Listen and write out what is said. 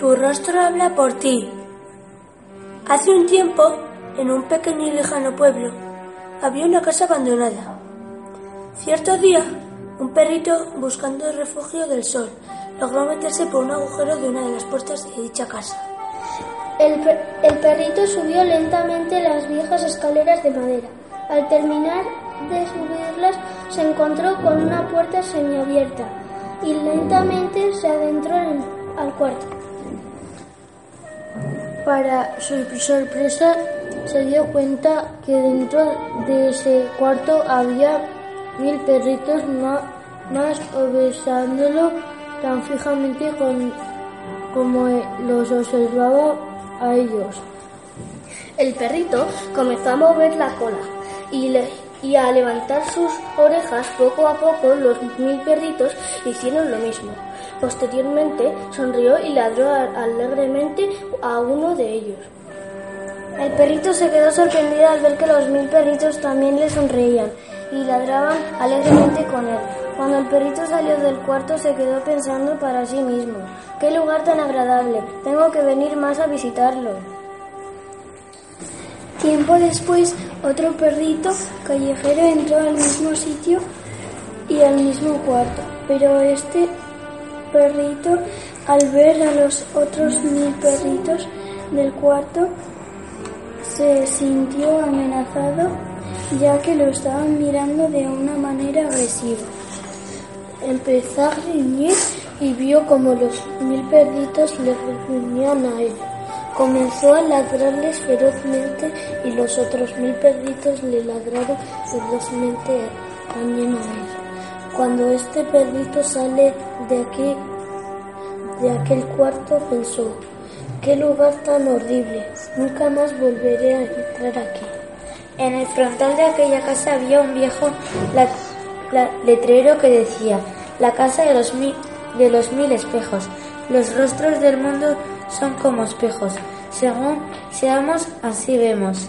Tu rostro habla por ti. Hace un tiempo, en un pequeño y lejano pueblo, había una casa abandonada. Cierto día, un perrito, buscando refugio del sol, logró meterse por un agujero de una de las puertas de dicha casa. El, el perrito subió lentamente las viejas escaleras de madera. Al terminar de subirlas, se encontró con una puerta semiabierta y lentamente se adentró en, al cuarto. Para su sorpresa, se dio cuenta que dentro de ese cuarto había mil perritos más, observándolo tan fijamente como los observaba a ellos. El perrito comenzó a mover la cola y, le, y a levantar sus orejas poco a poco los mil perritos hicieron lo mismo. Posteriormente sonrió y ladró alegremente a uno de ellos. El perrito se quedó sorprendido al ver que los mil perritos también le sonreían y ladraban alegremente con él. Cuando el perrito salió del cuarto se quedó pensando para sí mismo, qué lugar tan agradable, tengo que venir más a visitarlo. Tiempo después, otro perrito callejero entró al mismo sitio y al mismo cuarto, pero este perrito, al ver a los otros mil perritos del cuarto, se sintió amenazado ya que lo estaban mirando de una manera agresiva. Empezó a gruñir y vio como los mil perritos le gruñían a él. Comenzó a ladrarles ferozmente y los otros mil perritos le ladraron ferozmente también a él. Cuando este perrito sale de aquí, de aquel cuarto, pensó, qué lugar tan horrible, nunca más volveré a entrar aquí. En el frontal de aquella casa había un viejo letrero que decía, la casa de los, de los mil espejos. Los rostros del mundo son como espejos. Según seamos, así vemos.